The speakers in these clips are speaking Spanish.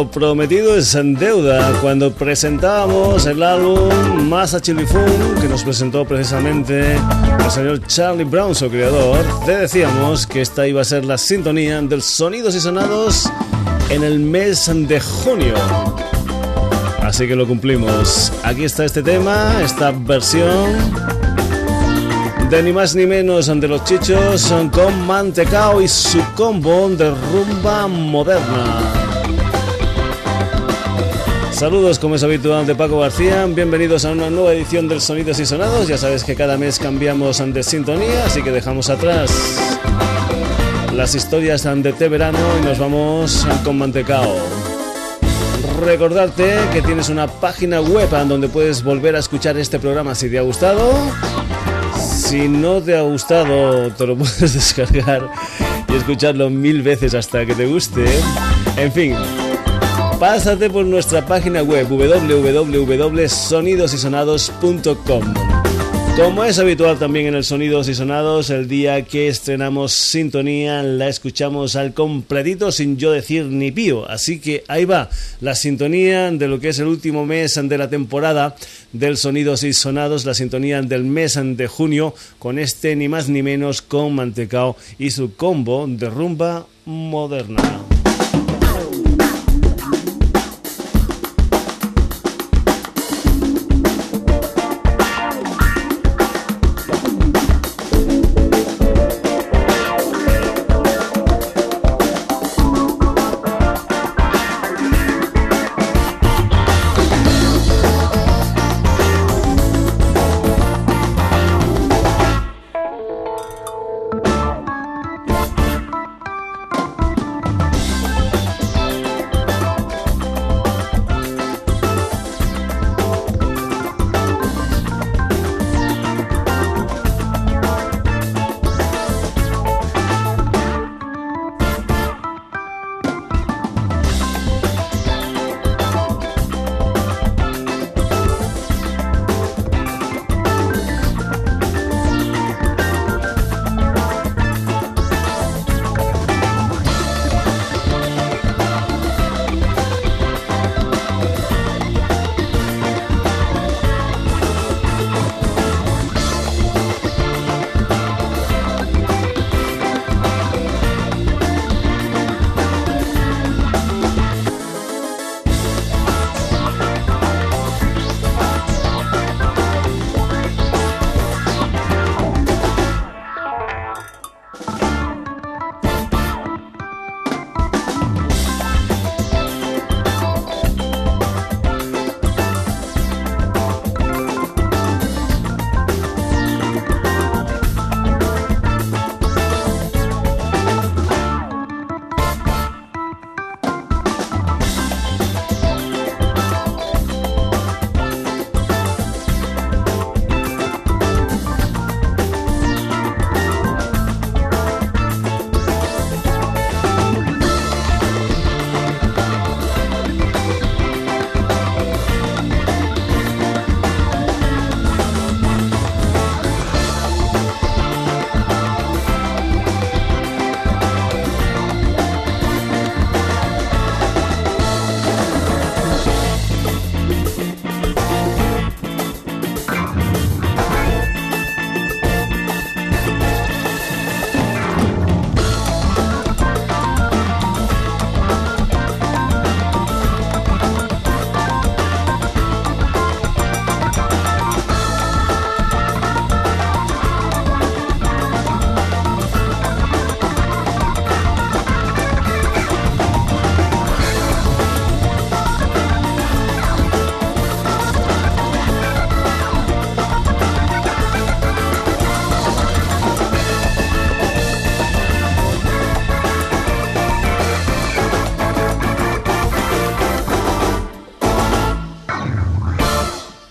Lo prometido es en deuda. Cuando presentábamos el álbum Masa Chili que nos presentó precisamente el señor Charlie Brown, su creador, te decíamos que esta iba a ser la sintonía del Sonidos y Sonados en el mes de junio. Así que lo cumplimos. Aquí está este tema, esta versión de ni más ni menos de los chichos con Mantecao y su combo de rumba moderna. Saludos como es habitual de Paco García, bienvenidos a una nueva edición del Sonidos y Sonados, ya sabes que cada mes cambiamos de sintonía, así que dejamos atrás las historias de té verano y nos vamos con Mantecao. Recordarte que tienes una página web donde puedes volver a escuchar este programa si te ha gustado. Si no te ha gustado, te lo puedes descargar y escucharlo mil veces hasta que te guste. En fin, pásate por nuestra página web www.sonidosysonados.com. Como es habitual también en el Sonidos y Sonados, el día que estrenamos Sintonía la escuchamos al completito sin yo decir ni pío. Así que ahí va la sintonía de lo que es el último mes de la temporada del Sonidos y Sonados, la sintonía del mes de junio, con este ni más ni menos con Mantecao y su combo de rumba moderna.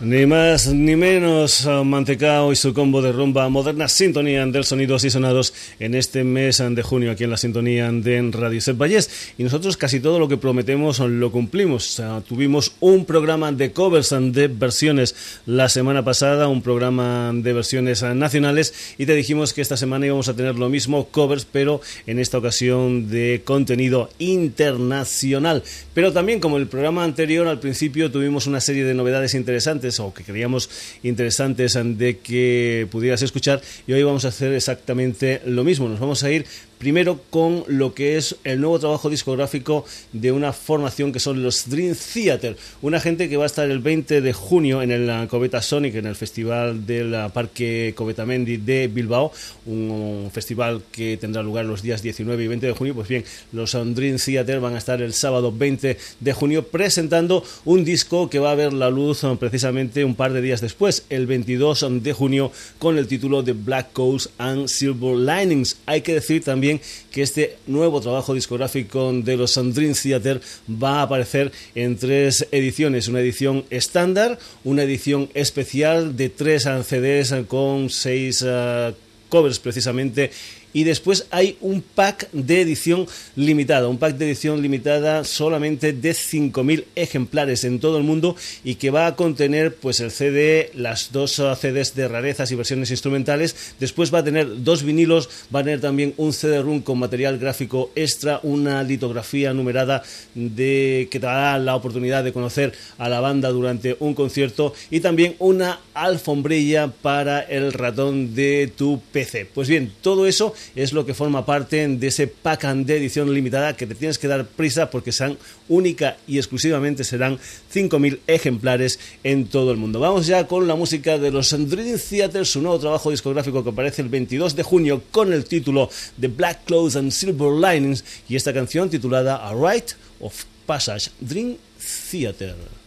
Ni más ni menos, uh, Mantecao y su combo de rumba moderna sintonía del sonidos y sonados en este mes de junio aquí en la sintonía de Radio Set Vallés. Y nosotros casi todo lo que prometemos lo cumplimos. tuvimos un programa de covers de versiones la semana pasada, un programa de versiones nacionales y te dijimos que esta semana íbamos a tener lo mismo, covers, pero en esta ocasión de contenido internacional. Pero también como el programa anterior, al principio tuvimos una serie de novedades interesantes o que creíamos interesantes de que pudieras escuchar y hoy vamos a hacer exactamente lo mismo. Nos vamos a ir Primero con lo que es el nuevo trabajo discográfico de una formación que son los Dream Theater, una gente que va a estar el 20 de junio en el Coveta Sonic, en el festival del Parque Coveta-Mendi de Bilbao, un festival que tendrá lugar los días 19 y 20 de junio. Pues bien, los Dream Theater van a estar el sábado 20 de junio presentando un disco que va a ver la luz precisamente un par de días después, el 22 de junio, con el título de Black Coast and Silver Linings. Hay que decir también que este nuevo trabajo discográfico de los Dream Theater va a aparecer en tres ediciones. Una edición estándar, una edición especial de tres CDs con seis eh, covers precisamente y después hay un pack de edición limitada, un pack de edición limitada solamente de 5.000 ejemplares en todo el mundo y que va a contener pues el CD, las dos CDs de rarezas y versiones instrumentales, después va a tener dos vinilos, va a tener también un CD-ROOM con material gráfico extra, una litografía numerada de que te dará la oportunidad de conocer a la banda durante un concierto y también una alfombrilla para el ratón de tu PC. Pues bien, todo eso es lo que forma parte de ese pack de edición limitada que te tienes que dar prisa porque serán única y exclusivamente serán 5.000 ejemplares en todo el mundo. Vamos ya con la música de los Dream Theater, su nuevo trabajo discográfico que aparece el 22 de junio con el título The Black Clothes and Silver Linings y esta canción titulada A Rite of Passage Dream Theater.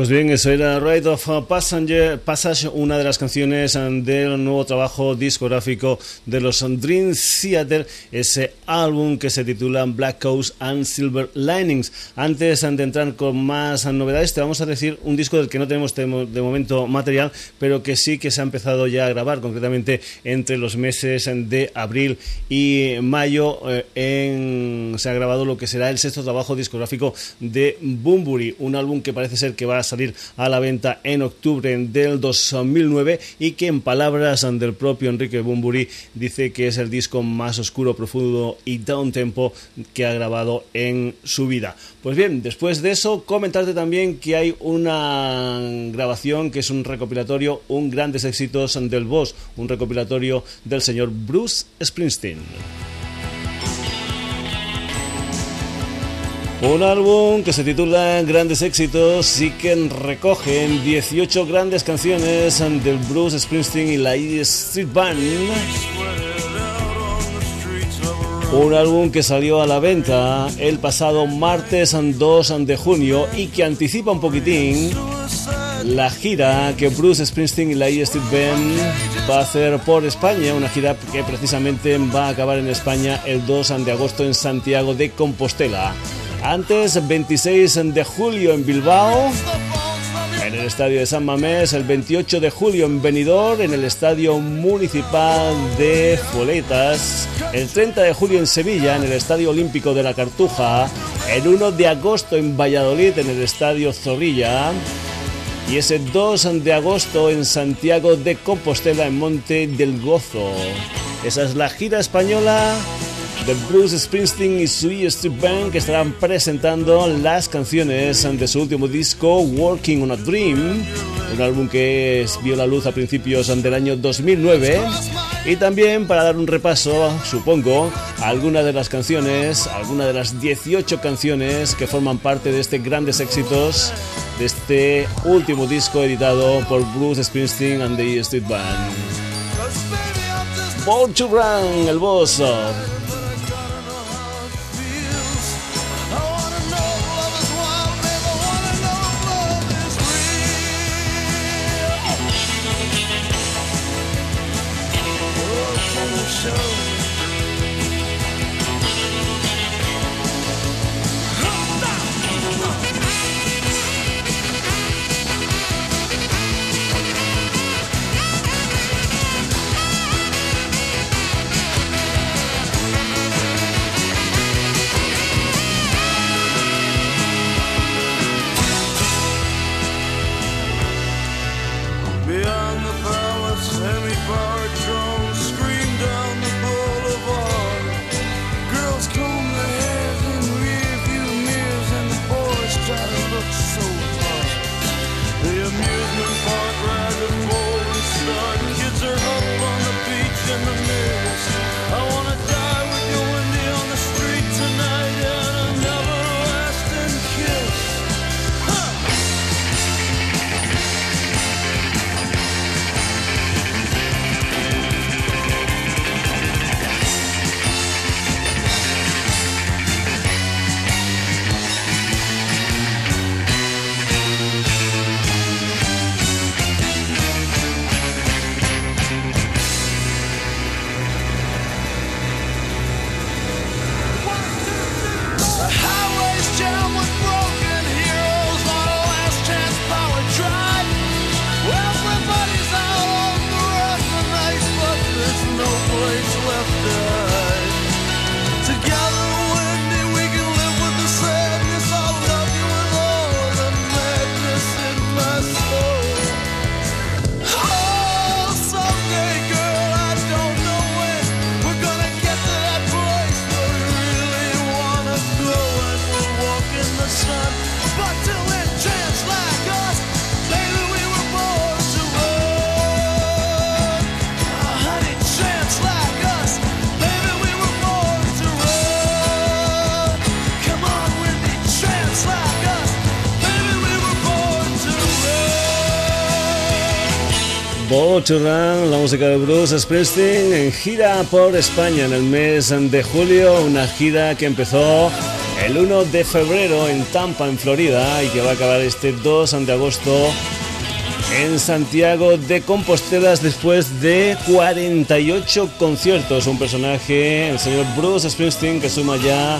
Pues bien, eso era Ride of Passenger, Passage, una de las canciones del nuevo trabajo discográfico de los Dream Theater, ese álbum que se titula Black Coast and Silver Linings. Antes de entrar con más novedades, te vamos a decir un disco del que no tenemos de momento material, pero que sí que se ha empezado ya a grabar, concretamente entre los meses de abril y mayo. Eh, en, se ha grabado lo que será el sexto trabajo discográfico de Bumburi, un álbum que parece ser que va a salir a la venta en octubre del 2009 y que en palabras del propio Enrique Bumburi dice que es el disco más oscuro, profundo y down tempo que ha grabado en su vida. Pues bien, después de eso, comentarte también que hay una grabación que es un recopilatorio, un grandes éxitos del boss, un recopilatorio del señor Bruce Springsteen. Un álbum que se titula Grandes éxitos y que recoge 18 grandes canciones del Bruce Springsteen y la E Street Band. Un álbum que salió a la venta el pasado martes 2 de junio y que anticipa un poquitín la gira que Bruce Springsteen y la E Street Band va a hacer por España, una gira que precisamente va a acabar en España el 2 de agosto en Santiago de Compostela. Antes, 26 de julio en Bilbao, en el estadio de San Mamés, el 28 de julio en Benidorm, en el estadio municipal de Foletas, el 30 de julio en Sevilla, en el estadio olímpico de la Cartuja, el 1 de agosto en Valladolid, en el estadio Zorrilla, y ese 2 de agosto en Santiago de Compostela, en Monte del Gozo. Esa es la gira española de Bruce Springsteen y su E Street Band que estarán presentando las canciones de su último disco Working on a Dream, un álbum que vio la luz a principios del año 2009 y también para dar un repaso, supongo, a algunas de las canciones, algunas de las 18 canciones que forman parte de este grandes éxitos de este último disco editado por Bruce Springsteen and the Street Band. Born to Run, el boss. La música de Bruce Springsteen en gira por España en el mes de julio, una gira que empezó el 1 de febrero en Tampa, en Florida, y que va a acabar este 2 de agosto en Santiago de Compostela después de 48 conciertos. Un personaje, el señor Bruce Springsteen, que suma ya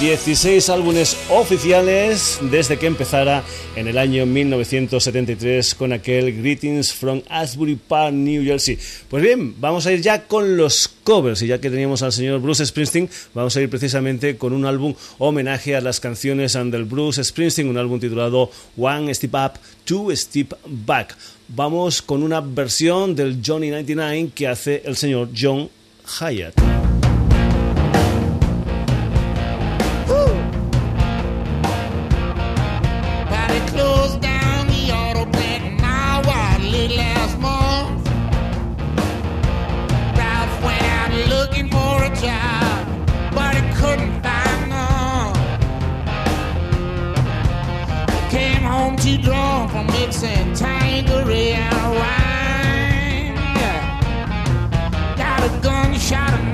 16 álbumes oficiales desde que empezara en el año 1973 con aquel Greetings from Asbury Park, New Jersey. Pues bien, vamos a ir ya con los covers y ya que teníamos al señor Bruce Springsteen, vamos a ir precisamente con un álbum homenaje a las canciones del Bruce Springsteen, un álbum titulado One Step Up, Two Step Back. Vamos con una versión del Johnny 99 que hace el señor John Hyatt. for mixing tangerine and wine. Got a gunshot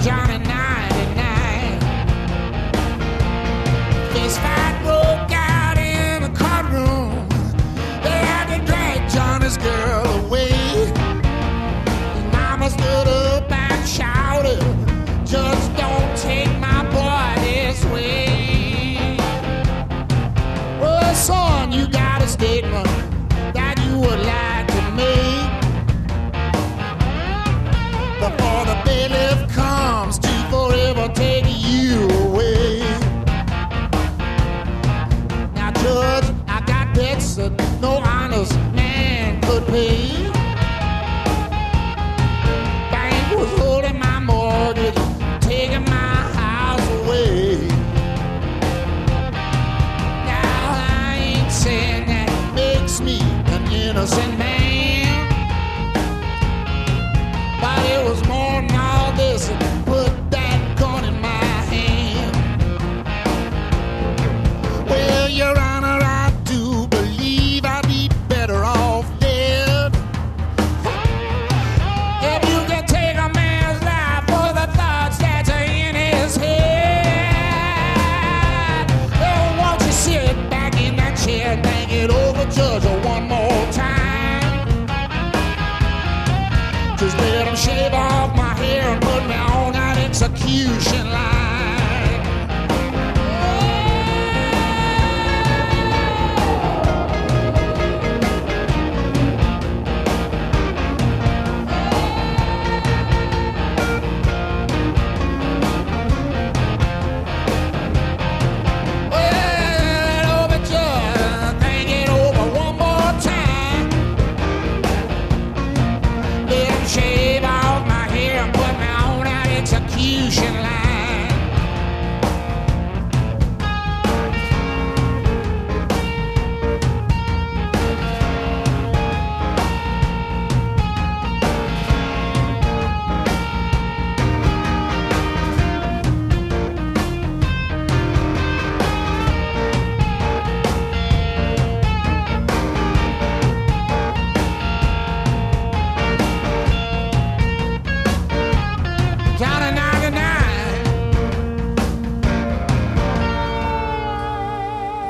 Johnny.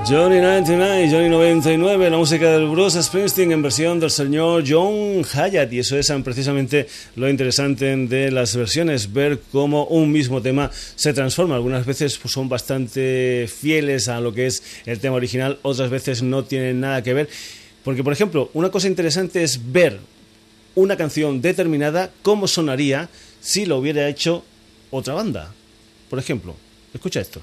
Johnny 99, Johnny 99, la música del Bruce Springsteen en versión del señor John Hyatt y eso es precisamente lo interesante de las versiones, ver cómo un mismo tema se transforma. Algunas veces pues, son bastante fieles a lo que es el tema original, otras veces no tienen nada que ver. Porque, por ejemplo, una cosa interesante es ver una canción determinada, cómo sonaría si lo hubiera hecho otra banda. Por ejemplo, escucha esto.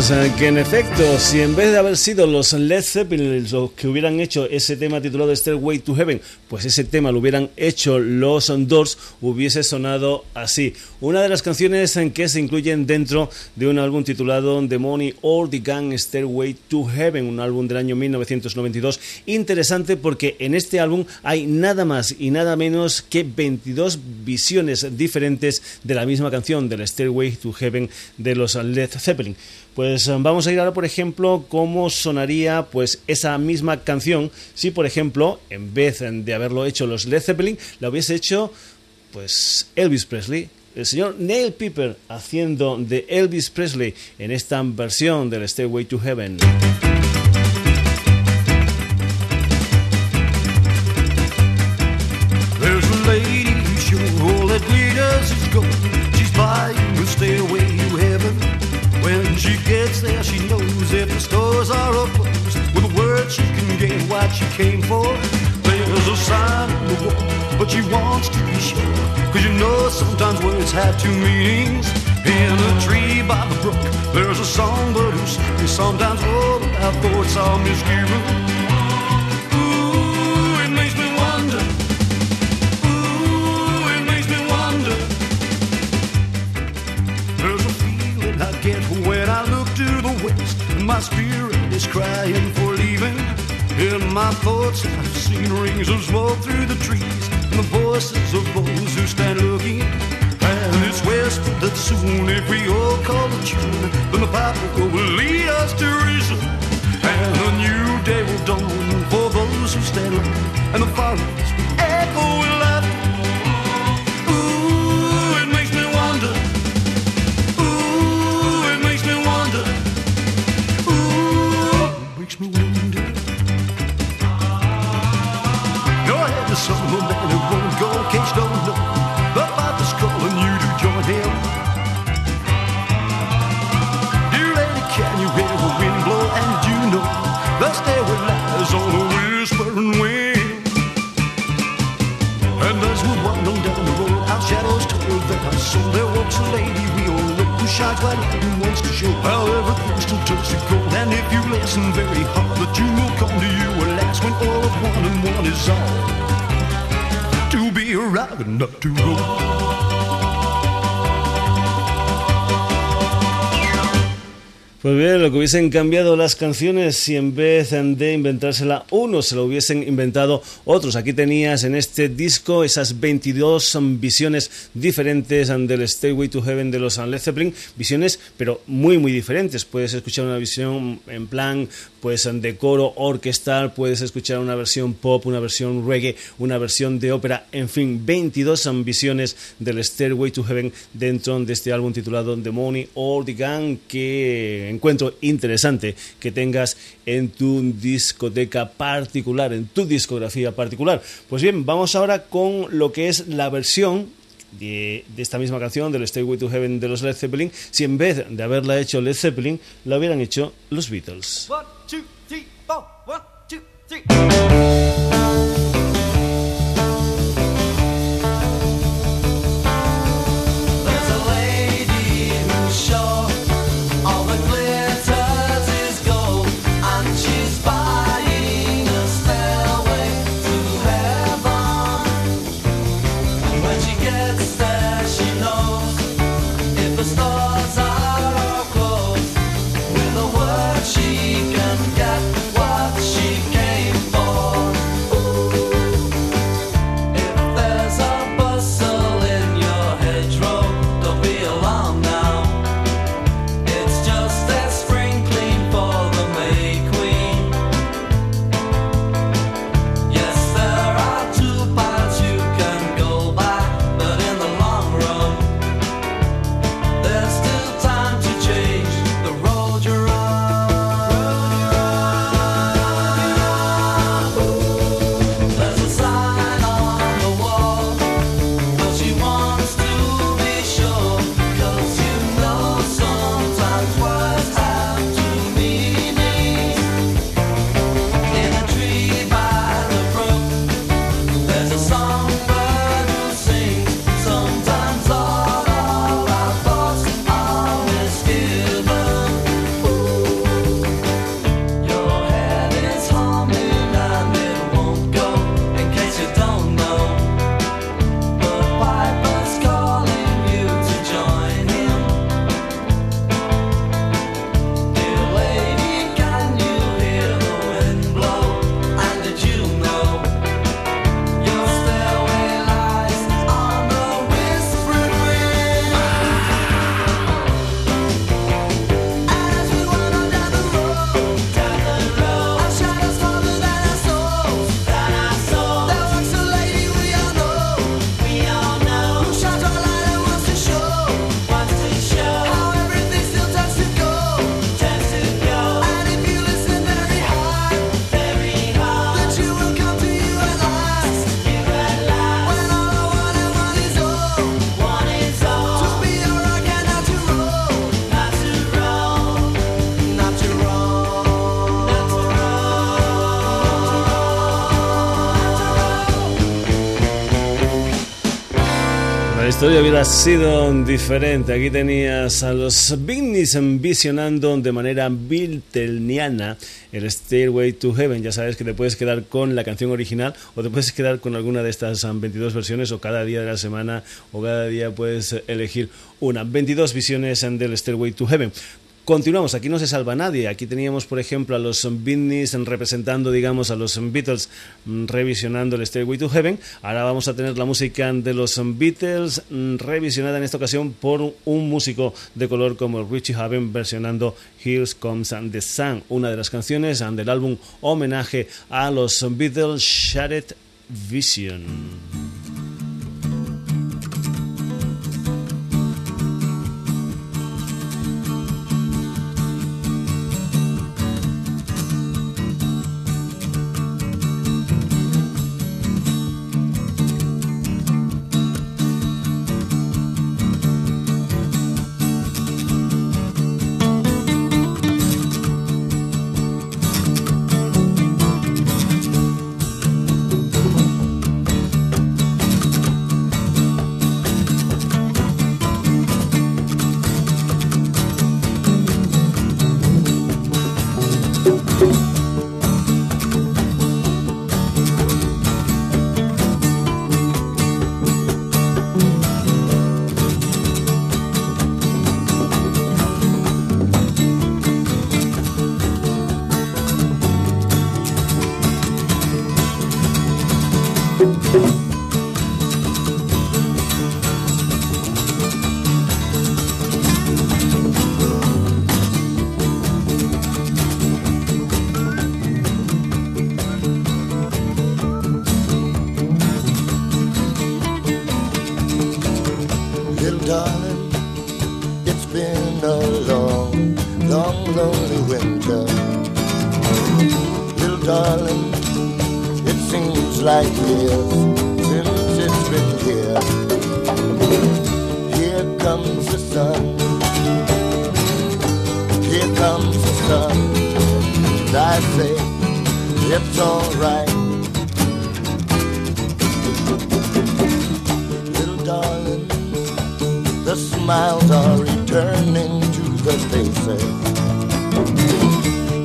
Decíamos eh, que en efecto, si en vez de haber sido los Led Zeppelin los que hubieran hecho ese tema titulado Stairway to Heaven, pues ese tema lo hubieran hecho los Doors, hubiese sonado así. Una de las canciones en que se incluyen dentro de un álbum titulado The Money or the Gang Stairway to Heaven, un álbum del año 1992. Interesante porque en este álbum hay nada más y nada menos que 22 visiones diferentes de la misma canción, del Stairway to Heaven de los Led Zeppelin. Pues eh, vamos a ir ahora, por ejemplo, cómo sonaría pues esa misma canción si, por ejemplo, en vez de haberlo hecho los Led Zeppelin, la hubiese hecho pues Elvis Presley. El señor Neil Piper haciendo de Elvis Presley en esta versión del Stairway to Heaven. She gets there, she knows if the stores are closed. With a word, she can get what she came for. There's a sign on the wall, but she wants to be sure. Cause you know sometimes words have two meanings. In a tree by the brook, there's a songbird who sings. Sometimes oh, all our thoughts are misgiven. My spirit is crying for leaving. In my thoughts, I've seen rings of smoke through the trees, and the voices of those who stand looking. And it's whispered that soon, if we all call the tune, then the piper will lead us to reason. And a new day will dawn for those who stand alone, and the forest will echo won't go no. The father's calling you to join him Dear lady, can you hear the wind blow? And you know the lies on whispering wind And as we down the road, our shadows that walks a lady we all who shines lightning wants to show How everything still turns to gold And if you listen very hard, the tune will come to you alas when all of one and one is all Pues bien, lo que hubiesen cambiado las canciones si en vez de inventársela uno se lo hubiesen inventado otros. Aquí tenías en este disco esas 22 visiones diferentes del Stairway to Heaven de los Led Zeppelin, visiones pero muy muy diferentes. Puedes escuchar una visión en plan pues de coro orquestal, puedes escuchar una versión pop, una versión reggae, una versión de ópera, en fin, 22 visiones del Stairway to Heaven dentro de este álbum titulado The Money or the Gun que encuentro interesante que tengas en tu discoteca particular, en tu discografía particular. Pues bien, vamos ahora con lo que es la versión de, esta misma canción, del Stairway to Heaven de los Led Zeppelin, si en vez de haberla hecho Led Zeppelin, la hubieran hecho los Beatles. three. Historia hubiera sido diferente. Aquí tenías a los Beatniks visionando de manera Beatlesiana el Stairway to Heaven. Ya sabes que te puedes quedar con la canción original o te puedes quedar con alguna de estas 22 versiones o cada día de la semana o cada día puedes elegir una. 22 visiones del Stairway to Heaven. Continuamos, aquí no se salva nadie. Aquí teníamos, por ejemplo, a los Beatniks representando, digamos, a los Beatles mm, revisionando el Stairway to Heaven. Ahora vamos a tener la música de los Beatles mm, revisionada en esta ocasión por un músico de color como Richie Haven versionando Here Comes the Sun, una de las canciones del álbum homenaje a los Beatles Shattered Vision. smiles are returning to the faces.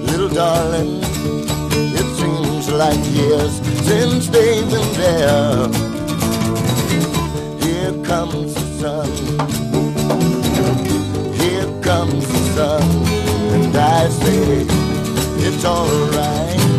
Little darling, it seems like years since they've been there. Here comes the sun. Here comes the sun. And I say, it's alright.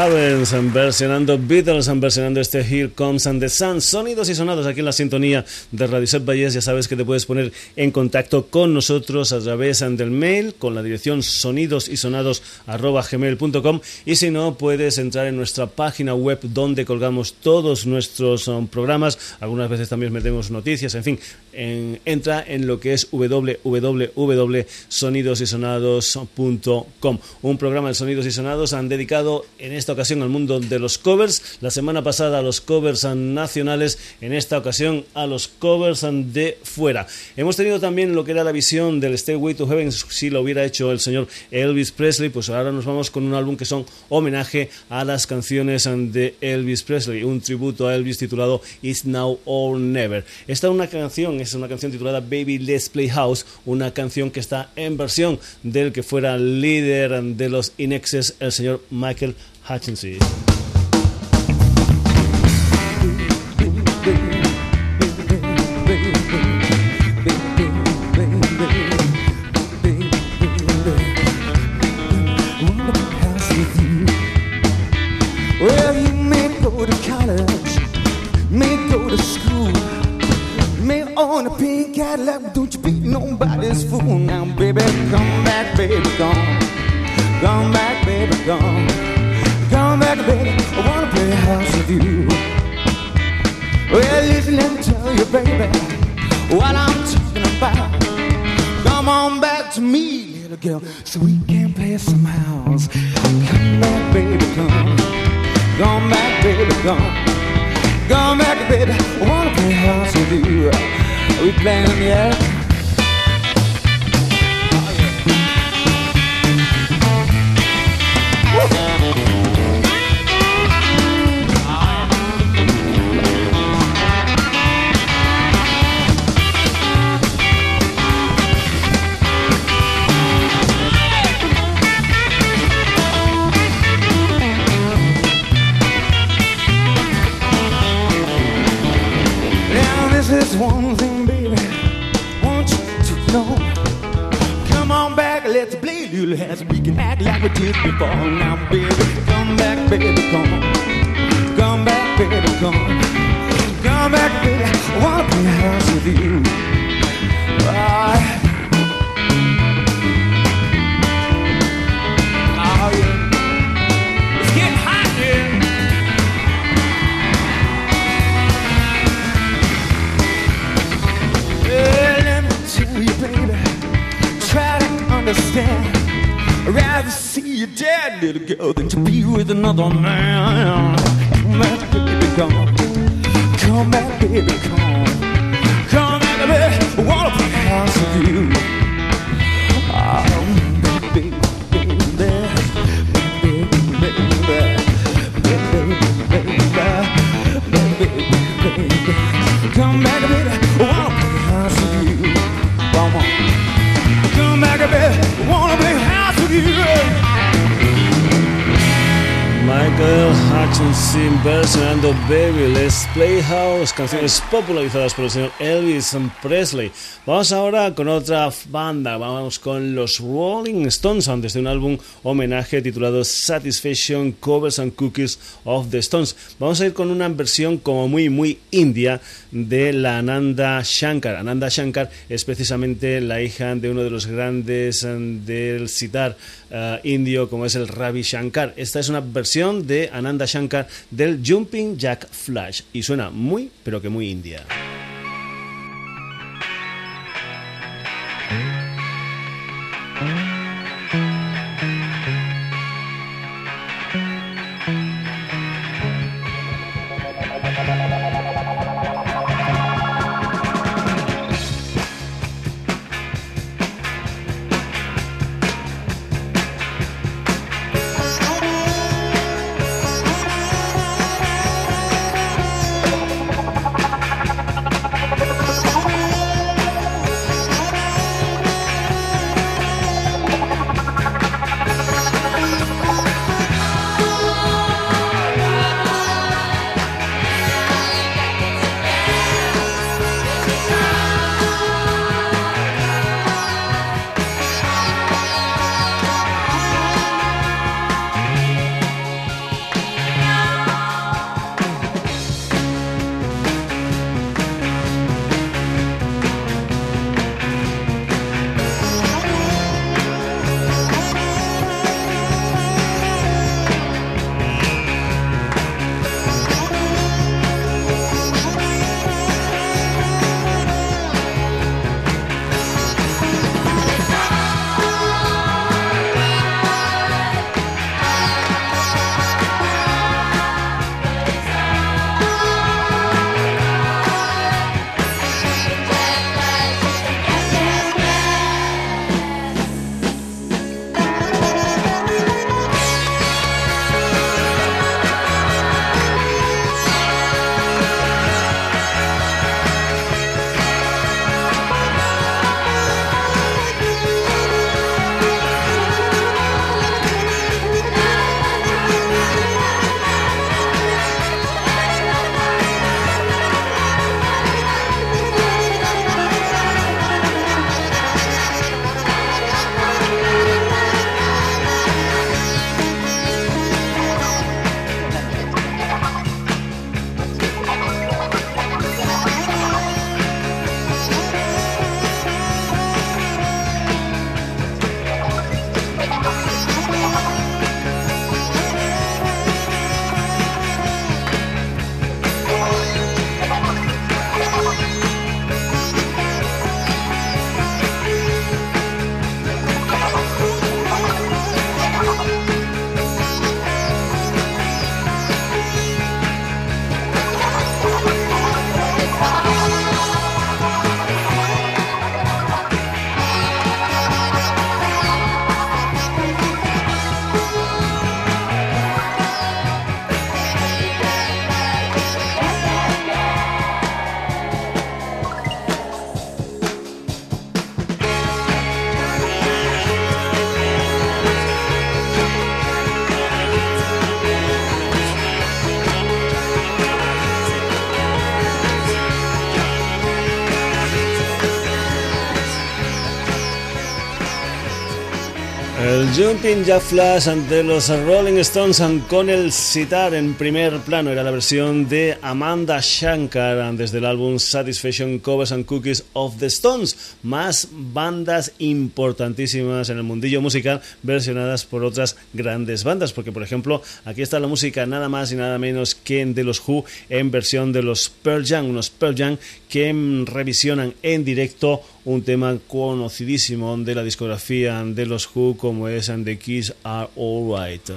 Havens versionando Beatles, versionando este Here Comes and the Sun. Sonidos y sonados aquí en la sintonía de Radio Set Valles. Ya sabes que te puedes poner en contacto con nosotros a través del mail con la dirección sonidos y sonados gmail.com y si no puedes entrar en nuestra página web donde colgamos todos nuestros um, programas. Algunas veces también metemos noticias, en fin, entra en lo que es www.sonidosysonados.com. Un programa de sonidos y sonados han dedicado en esta ocasión al mundo de los covers, la semana pasada a los covers nacionales, en esta ocasión a los covers de fuera. Hemos tenido también lo que era la visión del Stairway to Heaven, si lo hubiera hecho el señor Elvis Presley, pues ahora nos vamos con un álbum que son homenaje a las canciones de Elvis Presley, un tributo a Elvis titulado It's Now or Never. Esta es una canción, es una canción titulada Baby Let's Play House, una canción que está en versión del que fuera líder de los Inexes, el señor Michael Hutchinson. Canciones popularizadas por el señor Elvis Presley. Vamos ahora con otra banda, vamos con los Rolling Stones, antes de un álbum homenaje titulado Satisfaction Covers and Cookies of the Stones. Vamos a ir con una versión como muy, muy india de la Ananda Shankar. Ananda Shankar es precisamente la hija de uno de los grandes eh, del sitar eh, indio como es el Ravi Shankar. Esta es una versión de Ananda Shankar del Jumping Jack Flash y suena muy, pero que muy india. El Jumping Jack Flash ante los Rolling Stones con el sitar en primer plano era la versión de Amanda Shankar desde el álbum Satisfaction Covers and Cookies of the Stones. Más bandas importantísimas en el mundillo musical versionadas por otras grandes bandas, porque por ejemplo aquí está la música nada más y nada menos que de los Who en versión de los Pearl Jam, unos Pearl Jam que revisionan en directo un tema conocidísimo de la discografía de los Who como es And the Keys Are Alright.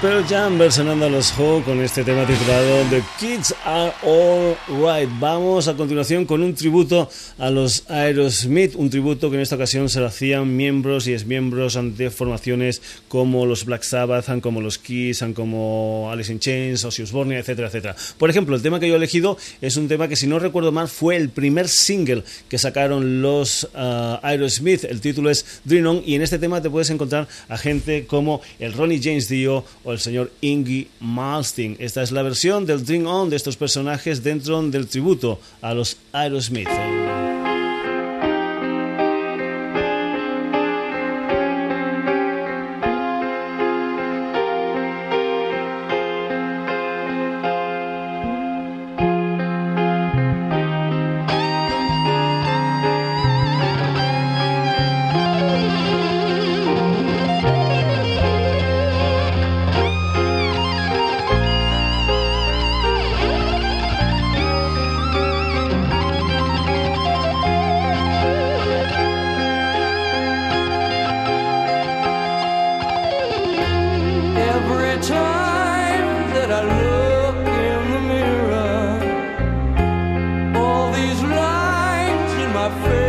Pearl Jam versionando a los Who con este tema titulado The Kids Are All Right. Vamos a continuación con un tributo a los Aerosmith, un tributo que en esta ocasión se lo hacían miembros y exmiembros de formaciones como los Black Sabbath, como los Kiss, como Alice in Chains, Ozzy Osbourne, etcétera, etcétera. Por ejemplo, el tema que yo he elegido es un tema que si no recuerdo mal fue el primer single que sacaron los uh, Aerosmith. El título es Dream On y en este tema te puedes encontrar a gente como el Ronnie James Dio o el señor Ingy Malstein. Esta es la versión del Dream On de estos personajes dentro del tributo a los Aerosmith. To pay.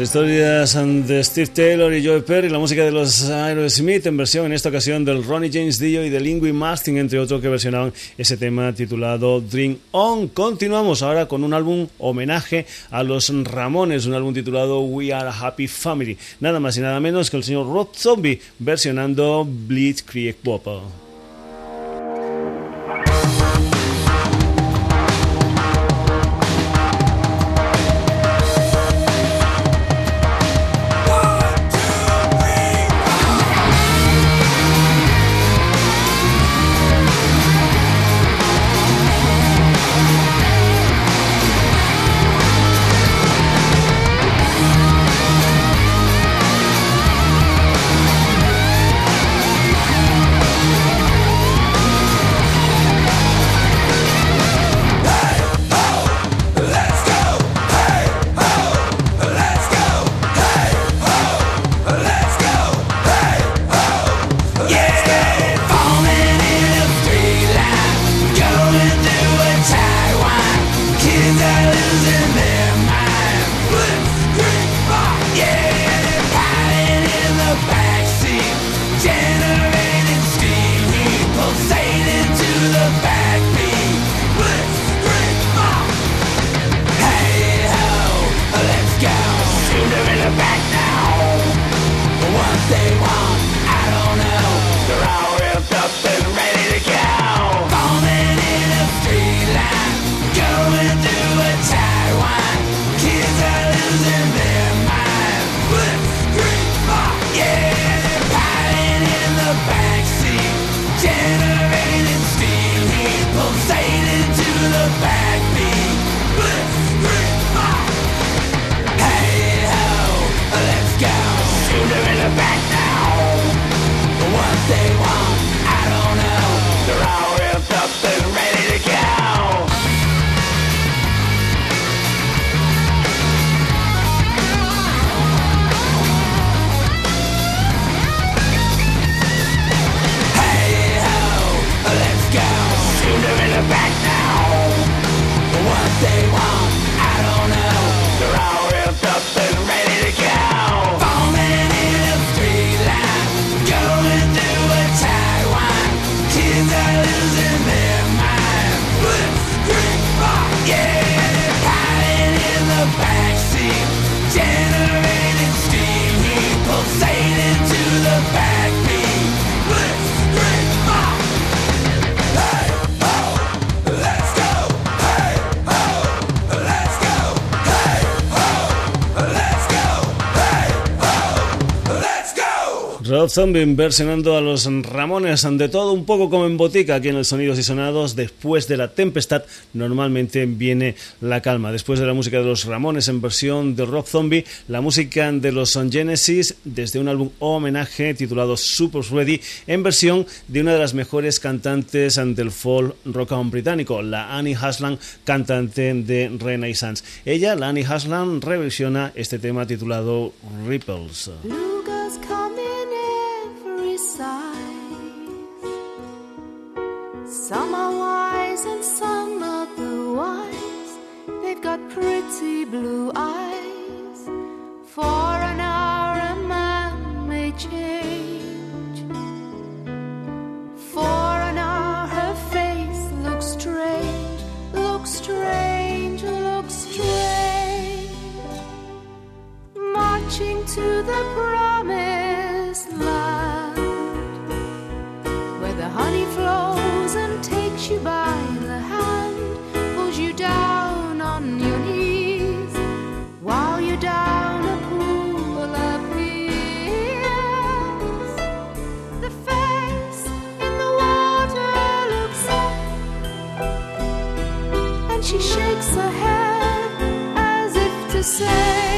Historias de Steve Taylor y Joe Perry, la música de los Aerosmith en versión en esta ocasión del Ronnie James Dio y de Lingui Martin, entre otros que versionaban ese tema titulado Dream On. Continuamos ahora con un álbum homenaje a los Ramones, un álbum titulado We Are a Happy Family. Nada más y nada menos que el señor Rob Zombie versionando Blitzkrieg Bop. Rob Zombie versionando a los Ramones de todo un poco como en botica aquí en el Sonidos y Sonados. Después de la tempestad normalmente viene la calma. Después de la música de los Ramones en versión de Rob Zombie, la música de los Genesis desde un álbum homenaje titulado Super Ready en versión de una de las mejores cantantes del folk rock británico, la Annie Haslam, cantante de Renaissance. Ella, la Annie Haslam, reversiona este tema titulado Ripples. Some are wise and some otherwise. They've got pretty blue eyes. For an hour a man may change. For an hour her face looks strange, looks strange, looks strange. Marching to the promised land where the honey flows you by the hand, pulls you down on your knees while you're down a pool appears. The face in the water looks up, and she shakes her head as if to say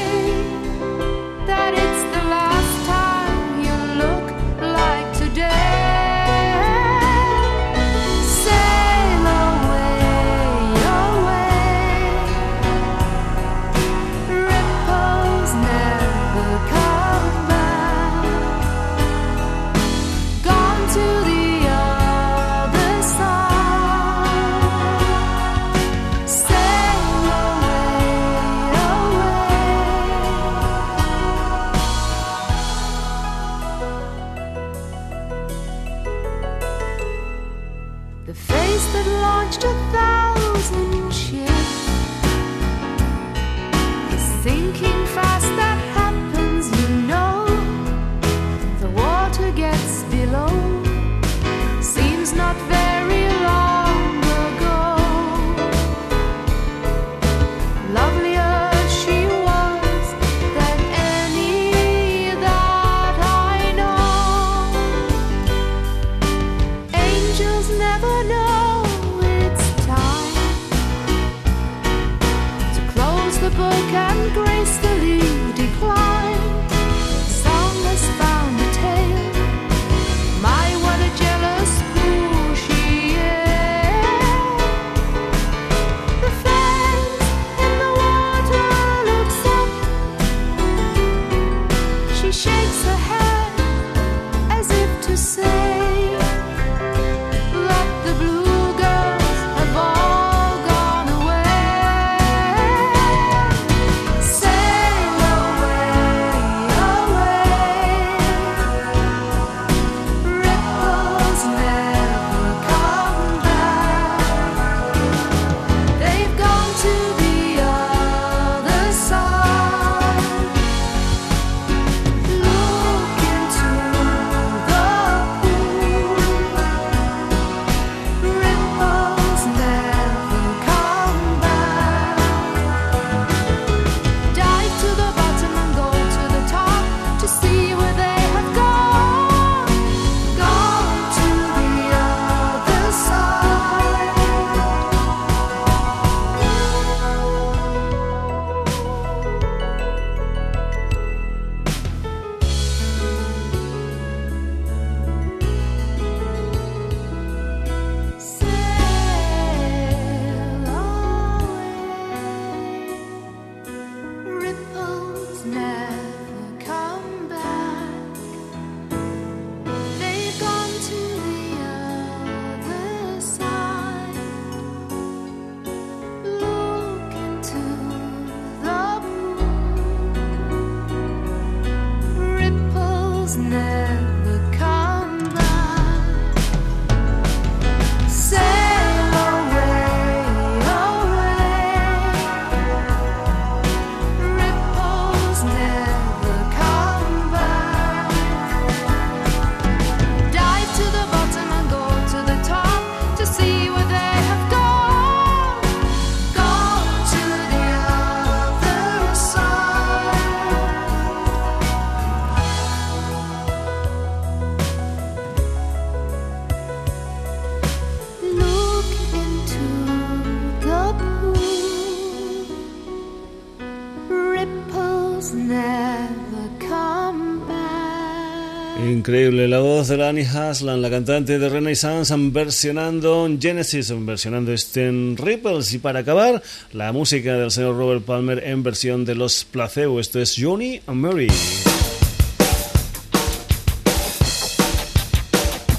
voz de Lani Haslan, la cantante de Renaissance, versionando Genesis, versionando este Ripples. Y para acabar, la música del señor Robert Palmer en versión de los Placebo. Esto es Johnny and Mary.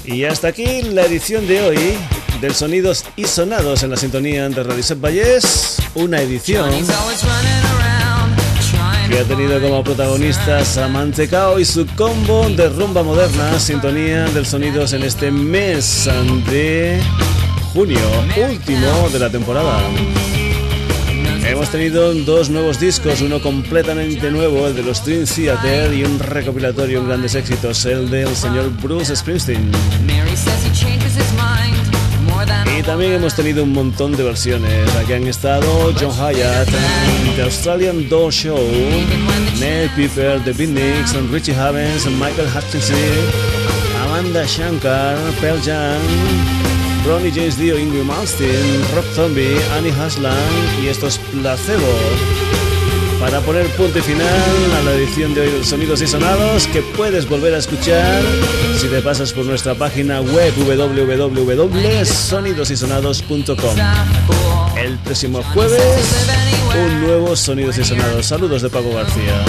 Y hasta aquí la edición de hoy del Sonidos y Sonados en la sintonía de Radio Vallés. Una edición que ha tenido como protagonistas a Mantecao y su combo de rumba moderna, sintonía del sonidos en este mes de junio, último de la temporada. Hemos tenido dos nuevos discos, uno completamente nuevo, el de los Twin Theater, y un recopilatorio en grandes éxitos, el del señor Bruce Springsteen. Y también hemos tenido un montón de versiones. Aquí han estado John Hyatt, The Australian Door Show, Ned Piper, The Beatniks, Richie Havens, Michael Hutchinson, Amanda Shankar, Pearl Jam, Ronnie James Dio, Ingrid Malmsteen, Rob Zombie, Annie Haslam y estos Placebo para poner punto y final a la edición de hoy de Sonidos y Sonados que puedes volver a escuchar si te pasas por nuestra página web www.sonidosysonados.com. El próximo jueves un nuevo Sonidos y Sonados. Saludos de Paco García.